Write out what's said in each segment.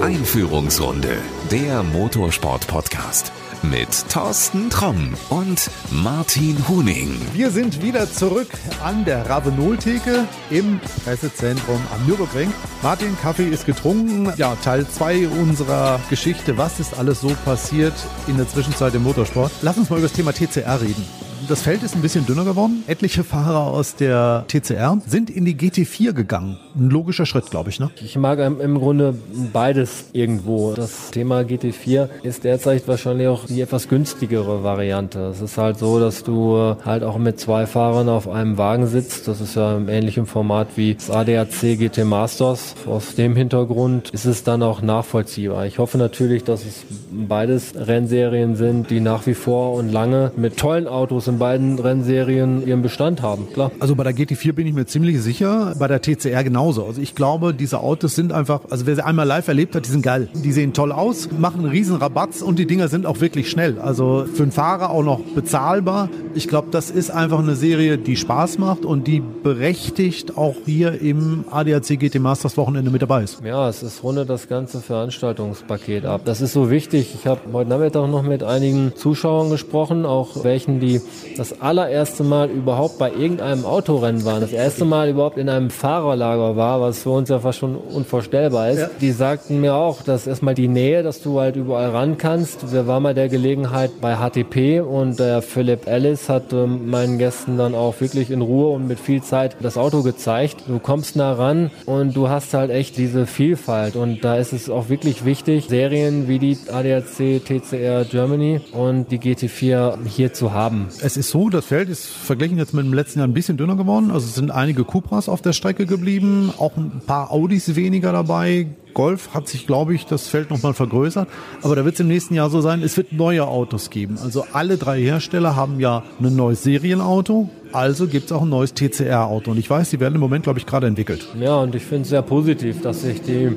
Einführungsrunde, der Motorsport-Podcast mit Thorsten Tromm und Martin Huning. Wir sind wieder zurück an der Ravenol-Theke im Pressezentrum am Nürburgring. Martin, Kaffee ist getrunken. Ja, Teil 2 unserer Geschichte. Was ist alles so passiert in der Zwischenzeit im Motorsport? Lass uns mal über das Thema TCR reden. Das Feld ist ein bisschen dünner geworden. Etliche Fahrer aus der TCR sind in die GT4 gegangen. Ein logischer Schritt, glaube ich. Ne? Ich mag im Grunde beides irgendwo. Das Thema GT4 ist derzeit wahrscheinlich auch die etwas günstigere Variante. Es ist halt so, dass du halt auch mit zwei Fahrern auf einem Wagen sitzt. Das ist ja im ähnlichen Format wie das ADAC GT Masters. Aus dem Hintergrund ist es dann auch nachvollziehbar. Ich hoffe natürlich, dass es beides Rennserien sind, die nach wie vor und lange mit tollen Autos in beiden Rennserien ihren Bestand haben, klar. Also bei der GT4 bin ich mir ziemlich sicher, bei der TCR genauso. Also ich glaube, diese Autos sind einfach, also wer sie einmal live erlebt hat, die sind geil. Die sehen toll aus, machen einen riesen Rabatz und die Dinger sind auch wirklich schnell. Also für einen Fahrer auch noch bezahlbar. Ich glaube, das ist einfach eine Serie, die Spaß macht und die berechtigt auch hier im ADAC GT Masters Wochenende mit dabei ist. Ja, es ist rundet das ganze Veranstaltungspaket ab. Das ist so wichtig. Ich habe heute Nachmittag noch mit einigen Zuschauern gesprochen, auch welchen, die das allererste Mal überhaupt bei irgendeinem Autorennen waren, das erste Mal überhaupt in einem Fahrerlager war, was für uns ja fast schon unvorstellbar ist. Ja. Die sagten mir auch, dass erstmal die Nähe, dass du halt überall ran kannst. Wir waren mal der Gelegenheit bei HTP und der Philipp Ellis hat ähm, meinen Gästen dann auch wirklich in Ruhe und mit viel Zeit das Auto gezeigt. Du kommst nah ran und du hast halt echt diese Vielfalt und da ist es auch wirklich wichtig, Serien wie die ADAC TCR Germany und die GT4 hier zu haben. Es ist so, das Feld ist verglichen jetzt mit dem letzten Jahr ein bisschen dünner geworden. Also es sind einige Cupras auf der Strecke geblieben, auch ein paar Audis weniger dabei. Golf hat sich, glaube ich, das Feld nochmal vergrößert. Aber da wird es im nächsten Jahr so sein, es wird neue Autos geben. Also alle drei Hersteller haben ja ein neues Serienauto. Also gibt es auch ein neues TCR-Auto. Und ich weiß, die werden im Moment, glaube ich, gerade entwickelt. Ja, und ich finde es sehr positiv, dass sich die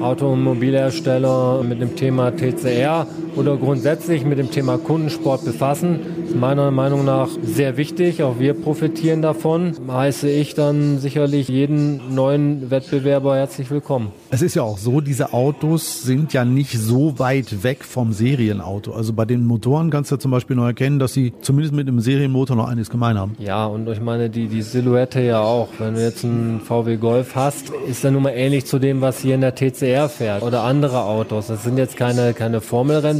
Automobilhersteller mit dem Thema TCR oder grundsätzlich mit dem Thema Kundensport befassen. Ist meiner Meinung nach sehr wichtig. Auch wir profitieren davon. Heiße ich dann sicherlich jeden neuen Wettbewerber herzlich willkommen. Es ist ja auch so, diese Autos sind ja nicht so weit weg vom Serienauto. Also bei den Motoren kannst du zum Beispiel noch erkennen, dass sie zumindest mit einem Serienmotor noch einiges gemein haben. Ja, und ich meine, die, die Silhouette ja auch. Wenn du jetzt einen VW Golf hast, ist er nun mal ähnlich zu dem, was hier in der TCR fährt oder andere Autos. Das sind jetzt keine, keine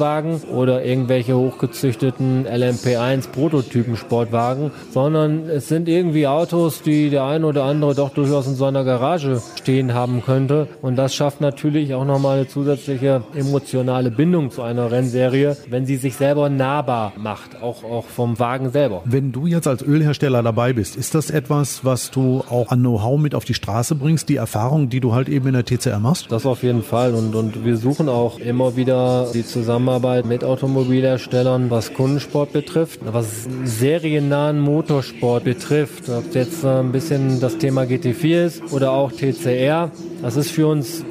Formelrennwagen oder irgendwelche hochgezüchteten LMP1 Prototypen Sportwagen, sondern es sind irgendwie Autos, die der ein oder andere doch durchaus in seiner Garage stehen haben könnte. Und das schafft natürlich auch nochmal eine zusätzliche emotionale Bindung zu einer Rennserie, wenn sie sich selber nahbar macht, auch, auch vom Wagen selber. Wenn du jetzt als Ölhersteller dabei bist, ist das etwas, was du auch an Know-how mit auf die Straße bringst, die Erfahrung, die du halt eben in der TCR machst? Das auf jeden Fall. Und, und wir suchen auch immer wieder die Zusammenarbeit mit Automobilherstellern, was Kundensport betrifft, was seriennahen Motorsport betrifft. Ob jetzt ein bisschen das Thema GT4 ist oder auch TCR. Das ist für uns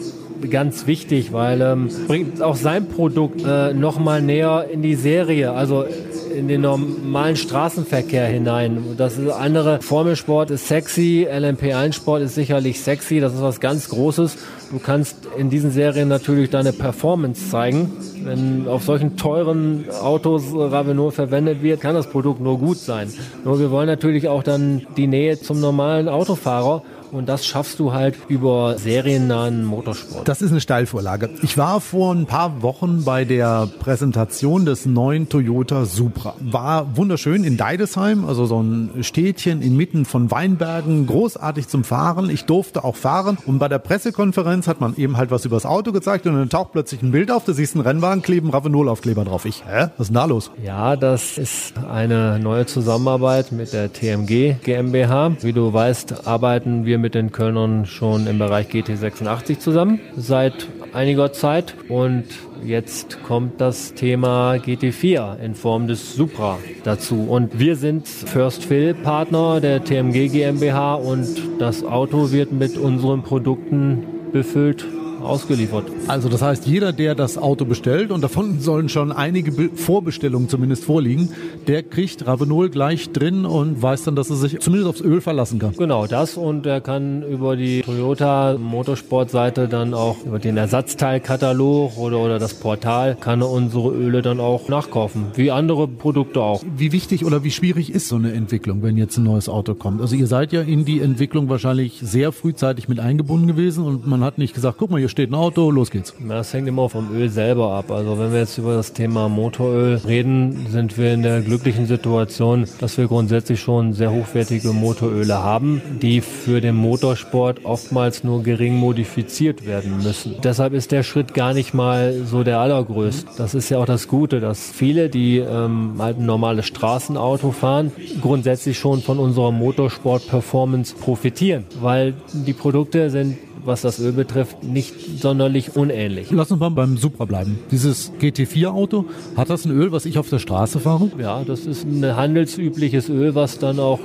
ganz wichtig, weil ähm, bringt auch sein Produkt äh, noch mal näher in die Serie, also in den normalen Straßenverkehr hinein. Das ist andere Formelsport ist sexy, LMP1-Sport ist sicherlich sexy, das ist was ganz Großes. Du kannst in diesen Serien natürlich deine Performance zeigen. Wenn auf solchen teuren Autos Ravenol verwendet wird, kann das Produkt nur gut sein. Nur wir wollen natürlich auch dann die Nähe zum normalen Autofahrer und das schaffst du halt über seriennahen Motorsport. Das ist eine Steilvorlage. Ich war vor ein paar Wochen bei der Präsentation des neuen Toyota Supra. War wunderschön in Deidesheim, also so ein Städtchen inmitten von Weinbergen, großartig zum Fahren. Ich durfte auch fahren und bei der Pressekonferenz hat man eben halt was über das Auto gezeigt und dann taucht plötzlich ein Bild auf, da siehst du einen Rennwagen, kleben Ravenol-Aufkleber drauf. Ich, hä? Was ist denn da los? Ja, das ist eine neue Zusammenarbeit mit der TMG GmbH. Wie du weißt, arbeiten wir mit den Kölnern schon im Bereich GT86 zusammen seit einiger Zeit. Und jetzt kommt das Thema GT4 in Form des Supra dazu. Und wir sind First Fill Partner der TMG GmbH und das Auto wird mit unseren Produkten befüllt ausgeliefert. Also das heißt, jeder, der das Auto bestellt, und davon sollen schon einige Vorbestellungen zumindest vorliegen, der kriegt Ravenol gleich drin und weiß dann, dass er sich zumindest aufs Öl verlassen kann. Genau, das und er kann über die Toyota Motorsportseite dann auch über den Ersatzteilkatalog oder, oder das Portal kann er unsere Öle dann auch nachkaufen, wie andere Produkte auch. Wie wichtig oder wie schwierig ist so eine Entwicklung, wenn jetzt ein neues Auto kommt? Also ihr seid ja in die Entwicklung wahrscheinlich sehr frühzeitig mit eingebunden gewesen und man hat nicht gesagt, guck mal, hier steht ein Auto, los geht's. Das hängt immer vom Öl selber ab. Also wenn wir jetzt über das Thema Motoröl reden, sind wir in der glücklichen Situation, dass wir grundsätzlich schon sehr hochwertige Motoröle haben, die für den Motorsport oftmals nur gering modifiziert werden müssen. Deshalb ist der Schritt gar nicht mal so der allergrößte. Das ist ja auch das Gute, dass viele, die ähm, halt ein normales Straßenauto fahren, grundsätzlich schon von unserer Motorsport-Performance profitieren, weil die Produkte sind was das Öl betrifft, nicht sonderlich unähnlich. Lass uns mal beim Supra bleiben. Dieses GT4-Auto, hat das ein Öl, was ich auf der Straße fahre? Ja, das ist ein handelsübliches Öl, was dann auch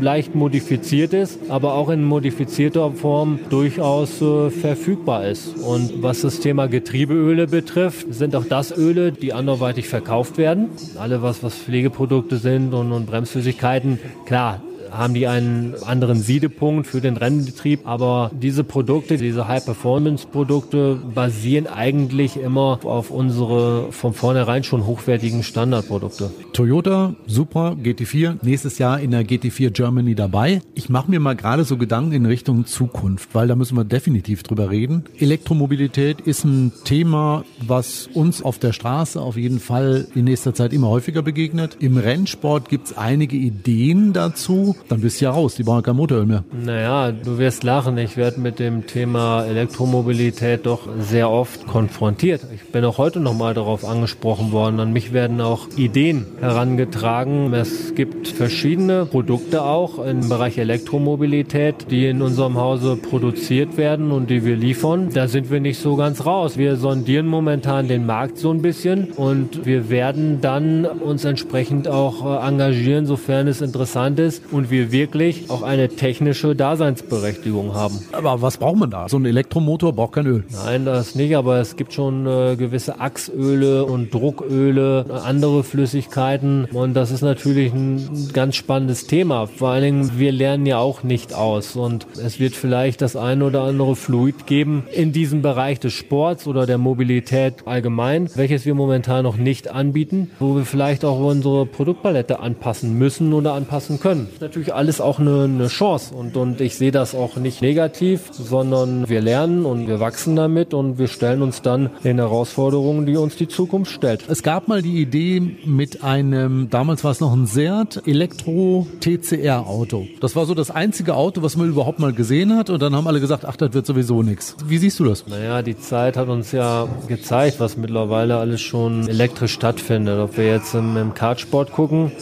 leicht modifiziert ist, aber auch in modifizierter Form durchaus äh, verfügbar ist. Und was das Thema Getriebeöle betrifft, sind auch das Öle, die anderweitig verkauft werden. Alle, was, was Pflegeprodukte sind und, und Bremsflüssigkeiten, klar, haben die einen anderen Siedepunkt für den Rennbetrieb. Aber diese Produkte, diese High-Performance-Produkte basieren eigentlich immer auf unsere von vornherein schon hochwertigen Standardprodukte. Toyota, Supra, GT4, nächstes Jahr in der GT4 Germany dabei. Ich mache mir mal gerade so Gedanken in Richtung Zukunft, weil da müssen wir definitiv drüber reden. Elektromobilität ist ein Thema, was uns auf der Straße auf jeden Fall in nächster Zeit immer häufiger begegnet. Im Rennsport gibt es einige Ideen dazu dann bist du ja raus. Die brauchen kein Motoröl mehr. Naja, du wirst lachen. Ich werde mit dem Thema Elektromobilität doch sehr oft konfrontiert. Ich bin auch heute nochmal darauf angesprochen worden. An mich werden auch Ideen herangetragen. Es gibt verschiedene Produkte auch im Bereich Elektromobilität, die in unserem Hause produziert werden und die wir liefern. Da sind wir nicht so ganz raus. Wir sondieren momentan den Markt so ein bisschen und wir werden dann uns entsprechend auch äh, engagieren, sofern es interessant ist und wir wirklich auch eine technische Daseinsberechtigung haben. Aber was braucht man da? So ein Elektromotor braucht kein Öl. Nein, das nicht, aber es gibt schon äh, gewisse Achsöle und Drucköle, andere Flüssigkeiten und das ist natürlich ein ganz spannendes Thema. Vor allen Dingen, wir lernen ja auch nicht aus und es wird vielleicht das ein oder andere Fluid geben in diesem Bereich des Sports oder der Mobilität allgemein, welches wir momentan noch nicht anbieten, wo wir vielleicht auch unsere Produktpalette anpassen müssen oder anpassen können. Natürlich natürlich alles auch eine, eine Chance und, und ich sehe das auch nicht negativ, sondern wir lernen und wir wachsen damit und wir stellen uns dann den Herausforderungen, die uns die Zukunft stellt. Es gab mal die Idee mit einem, damals war es noch ein Seat Elektro-TCR-Auto. Das war so das einzige Auto, was man überhaupt mal gesehen hat und dann haben alle gesagt, ach, das wird sowieso nichts. Wie siehst du das? Naja, die Zeit hat uns ja gezeigt, was mittlerweile alles schon elektrisch stattfindet. Ob wir jetzt im, im Kartsport gucken,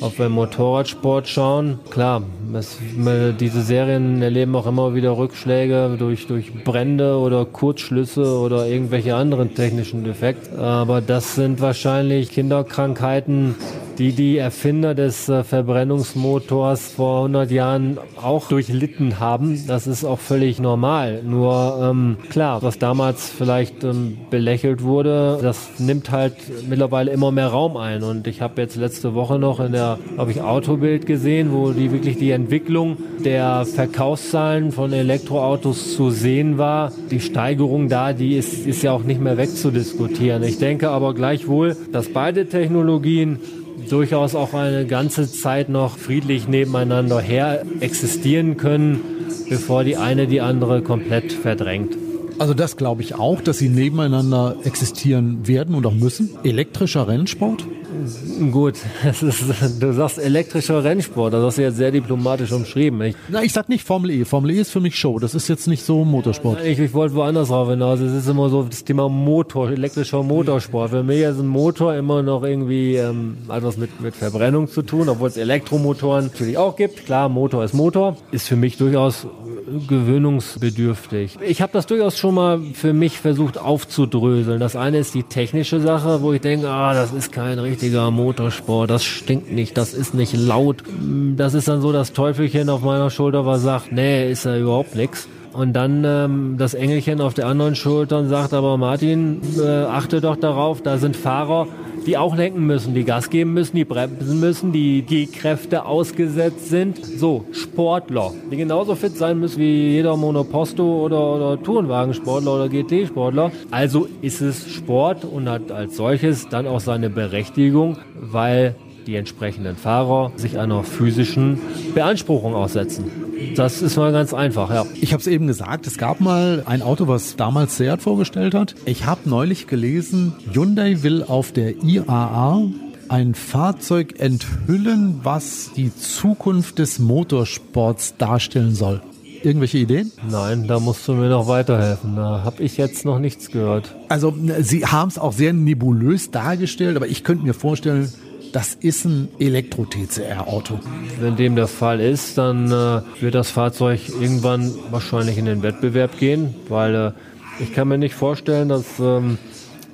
ob wir Motorradsport schauen, klar, es, diese Serien erleben auch immer wieder Rückschläge durch, durch Brände oder Kurzschlüsse oder irgendwelche anderen technischen Defekte. Aber das sind wahrscheinlich Kinderkrankheiten, die die Erfinder des äh, Verbrennungsmotors vor 100 Jahren auch durchlitten haben. Das ist auch völlig normal. Nur ähm, klar, was damals vielleicht ähm, belächelt wurde, das nimmt halt mittlerweile immer mehr Raum ein. Und ich habe jetzt letzte Woche noch in der, habe ich Autobild gesehen, wo die wirklich die Entwicklung der Verkaufszahlen von Elektroautos zu sehen war. Die Steigerung da, die ist, ist ja auch nicht mehr wegzudiskutieren. Ich denke aber gleichwohl, dass beide Technologien durchaus auch eine ganze Zeit noch friedlich nebeneinander her existieren können, bevor die eine die andere komplett verdrängt. Also das glaube ich auch, dass sie nebeneinander existieren werden und auch müssen. Elektrischer Rennsport? Gut, ist, du sagst elektrischer Rennsport, das hast du jetzt sehr diplomatisch umschrieben. Ich, Na, ich sag nicht Formel E. Formel E ist für mich Show, das ist jetzt nicht so Motorsport. Ich, ich wollte woanders drauf hinaus. Es ist immer so das Thema Motor, elektrischer Motorsport. Für mich ist ein Motor immer noch irgendwie ähm, etwas mit, mit Verbrennung zu tun, obwohl es Elektromotoren natürlich auch gibt. Klar, Motor ist Motor, ist für mich durchaus gewöhnungsbedürftig. Ich habe das durchaus schon mal für mich versucht aufzudröseln. Das eine ist die technische Sache, wo ich denke, ah, das ist kein richtiger Motorsport, das stinkt nicht, das ist nicht laut. Das ist dann so das Teufelchen auf meiner Schulter, was sagt, nee, ist ja überhaupt nichts. und dann ähm, das Engelchen auf der anderen Schulter und sagt aber Martin, äh, achte doch darauf, da sind Fahrer, die auch lenken müssen, die Gas geben müssen, die bremsen müssen, die G-Kräfte ausgesetzt sind. So, Sportler, die genauso fit sein müssen wie jeder Monoposto oder, oder Tourenwagensportler oder GT-Sportler. Also ist es Sport und hat als solches dann auch seine Berechtigung, weil die entsprechenden Fahrer sich einer physischen Beanspruchung aussetzen. Das ist mal ganz einfach, ja. Ich habe es eben gesagt, es gab mal ein Auto, was damals Seat vorgestellt hat. Ich habe neulich gelesen, Hyundai will auf der IAA ein Fahrzeug enthüllen, was die Zukunft des Motorsports darstellen soll. Irgendwelche Ideen? Nein, da musst du mir noch weiterhelfen. Da habe ich jetzt noch nichts gehört. Also Sie haben es auch sehr nebulös dargestellt, aber ich könnte mir vorstellen, das ist ein Elektro-TCR-Auto. Wenn dem der Fall ist, dann äh, wird das Fahrzeug irgendwann wahrscheinlich in den Wettbewerb gehen, weil äh, ich kann mir nicht vorstellen, dass ähm,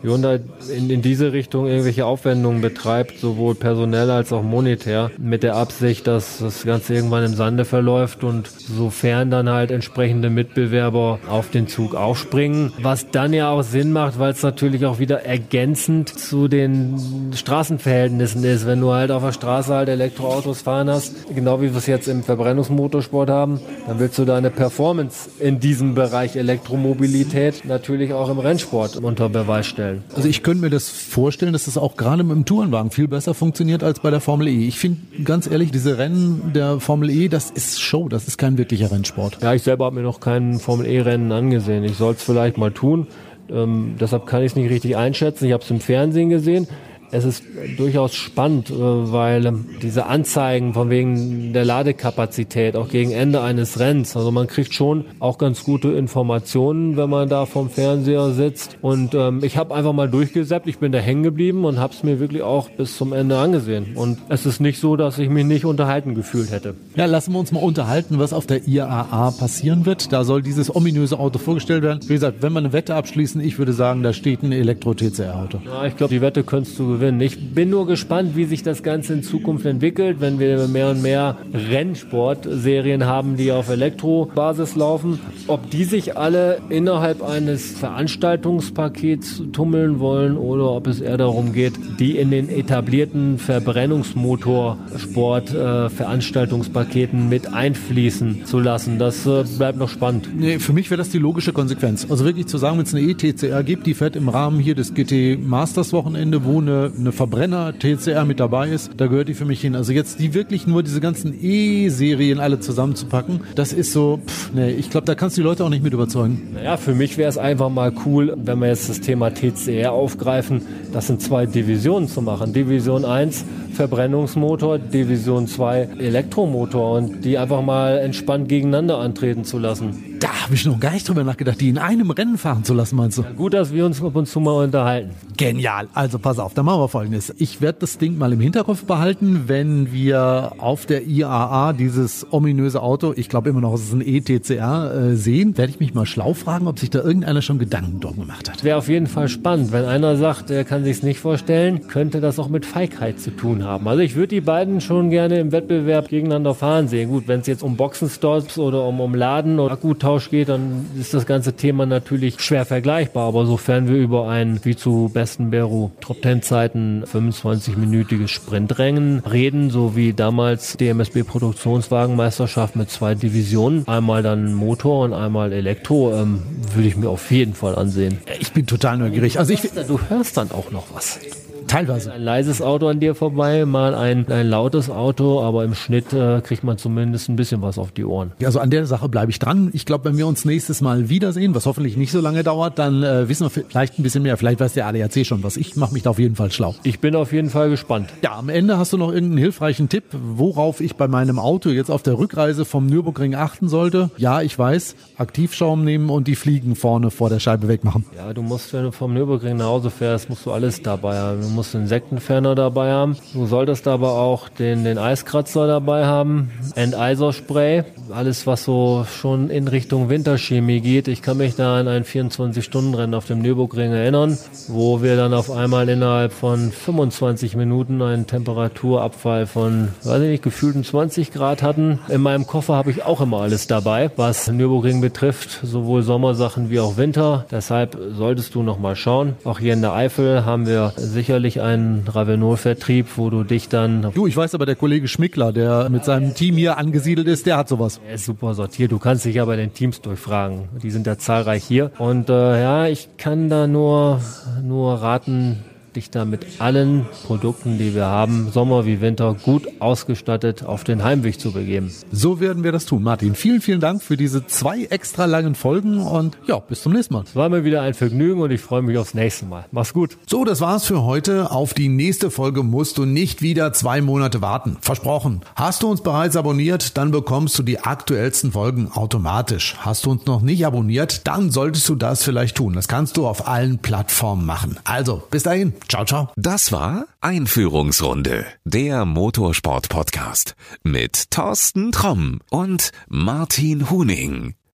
Hyundai in, in diese Richtung irgendwelche Aufwendungen betreibt, sowohl personell als auch monetär, mit der Absicht, dass das Ganze irgendwann im Sande verläuft und sofern dann halt entsprechende Mitbewerber auf den Zug aufspringen, was dann ja auch Sinn macht, weil es natürlich auch wieder ergänzend zu den Straßenverhältnissen ist. Wenn du halt auf der Straße halt Elektroautos fahren hast, genau wie wir es jetzt im Verbrennungsmotorsport haben, dann willst du deine Performance in diesem Bereich Elektromobilität natürlich auch im Rennsport unter Beweis stellen vorstellen. Also ich könnte mir das vorstellen, dass das auch gerade mit dem Tourenwagen viel besser funktioniert als bei der Formel E. Ich finde ganz ehrlich, diese Rennen der Formel E, das ist Show, das ist kein wirklicher Rennsport. Ja, ich selber habe mir noch kein Formel E-Rennen angesehen. Ich soll es vielleicht mal tun. Ähm, deshalb kann ich es nicht richtig einschätzen. Ich habe es im Fernsehen gesehen es ist durchaus spannend, äh, weil ähm, diese Anzeigen von wegen der Ladekapazität auch gegen Ende eines Rennens, also man kriegt schon auch ganz gute Informationen, wenn man da vom Fernseher sitzt. Und ähm, ich habe einfach mal durchgesäppt, ich bin da hängen geblieben und habe es mir wirklich auch bis zum Ende angesehen. Und es ist nicht so, dass ich mich nicht unterhalten gefühlt hätte. Ja, lassen wir uns mal unterhalten, was auf der IAA passieren wird. Da soll dieses ominöse Auto vorgestellt werden. Wie gesagt, wenn wir eine Wette abschließen, ich würde sagen, da steht ein Elektro-TCR-Auto. Ja, ich glaube, die Wette könntest du gewinnen gewinnen. Ich bin nur gespannt, wie sich das Ganze in Zukunft entwickelt, wenn wir mehr und mehr Rennsportserien haben, die auf Elektrobasis laufen. Ob die sich alle innerhalb eines Veranstaltungspakets tummeln wollen oder ob es eher darum geht, die in den etablierten Verbrennungsmotorsport äh, mit einfließen zu lassen. Das äh, bleibt noch spannend. Nee, für mich wäre das die logische Konsequenz. Also wirklich zu sagen, wenn es eine ETCR gibt, die fährt im Rahmen hier des GT Masters Wochenende, wo eine eine Verbrenner TCR mit dabei ist, da gehört die für mich hin. Also jetzt die wirklich nur diese ganzen E-Serien alle zusammenzupacken, das ist so, pff, nee, ich glaube, da kannst du die Leute auch nicht mit überzeugen. Naja, für mich wäre es einfach mal cool, wenn wir jetzt das Thema TCR aufgreifen, das sind zwei Divisionen zu machen. Division 1 Verbrennungsmotor, Division 2 Elektromotor und die einfach mal entspannt gegeneinander antreten zu lassen. Da habe ich noch gar nicht drüber nachgedacht, die in einem Rennen fahren zu lassen, meinst du? Ja, gut, dass wir uns ab und zu mal unterhalten. Genial. Also pass auf, dann machen wir folgendes. Ich werde das Ding mal im Hinterkopf behalten, wenn wir auf der IAA dieses ominöse Auto, ich glaube immer noch, es ist ein ETCR, äh, sehen, werde ich mich mal schlau fragen, ob sich da irgendeiner schon Gedanken drum gemacht hat. Wäre auf jeden Fall spannend. Wenn einer sagt, er kann sich nicht vorstellen, könnte das auch mit Feigheit zu tun haben. Also ich würde die beiden schon gerne im Wettbewerb gegeneinander fahren sehen. Gut, wenn es jetzt um Boxenstops oder um, um Laden oder Akkutausch Austausch geht, dann ist das ganze Thema natürlich schwer vergleichbar. Aber sofern wir über ein, wie zu besten Beru Top 10 Zeiten 25-minütiges Sprintrennen reden, so wie damals DMSB Produktionswagenmeisterschaft mit zwei Divisionen, einmal dann Motor und einmal Elektro, ähm, würde ich mir auf jeden Fall ansehen. Ich bin total neugierig. Also ich, du hörst dann auch noch was. Teilweise. Ein leises Auto an dir vorbei, mal ein, ein lautes Auto, aber im Schnitt äh, kriegt man zumindest ein bisschen was auf die Ohren. Also an der Sache bleibe ich dran. Ich glaube, wenn wir uns nächstes Mal wiedersehen, was hoffentlich nicht so lange dauert, dann äh, wissen wir vielleicht ein bisschen mehr. Vielleicht weiß der ADAC schon was. Ich mache mich da auf jeden Fall schlau. Ich bin auf jeden Fall gespannt. Ja, am Ende hast du noch irgendeinen hilfreichen Tipp, worauf ich bei meinem Auto jetzt auf der Rückreise vom Nürburgring achten sollte? Ja, ich weiß, Aktivschaum nehmen und die Fliegen vorne vor der Scheibe wegmachen. Ja, du musst, wenn du vom Nürburgring nach Hause fährst, musst du alles dabei haben. Du musst einen Insektenferner dabei haben. Du solltest aber auch den, den Eiskratzer dabei haben, Enteiserspray, alles was so schon in Richtung Winterchemie geht. Ich kann mich da an ein 24-Stunden-Rennen auf dem Nürburgring erinnern, wo wir dann auf einmal innerhalb von 25 Minuten einen Temperaturabfall von, weiß ich nicht, gefühlten 20 Grad hatten. In meinem Koffer habe ich auch immer alles dabei, was Nürburgring betrifft, sowohl Sommersachen wie auch Winter. Deshalb solltest du noch mal schauen. Auch hier in der Eifel haben wir sicherlich einen Ravenol-Vertrieb, wo du dich dann... Du, ich weiß aber, der Kollege Schmickler, der mit seinem Team hier angesiedelt ist, der hat sowas. Er ist super sortiert. Du kannst dich ja bei den Teams durchfragen. Die sind ja zahlreich hier. Und äh, ja, ich kann da nur, nur raten, dich da mit allen Produkten, die wir haben, Sommer wie Winter, gut ausgestattet auf den Heimweg zu begeben. So werden wir das tun. Martin, vielen, vielen Dank für diese zwei extra langen Folgen und ja, bis zum nächsten Mal. Es war mir wieder ein Vergnügen und ich freue mich aufs nächste Mal. Mach's gut. So, das war's für heute. Auf die nächste Folge musst du nicht wieder zwei Monate warten. Versprochen. Hast du uns bereits abonniert, dann bekommst du die aktuellsten Folgen automatisch. Hast du uns noch nicht abonniert, dann solltest du das vielleicht tun. Das kannst du auf allen Plattformen machen. Also, bis dahin. Ciao, ciao. Das war Einführungsrunde, der Motorsport-Podcast mit Thorsten Tromm und Martin Huning.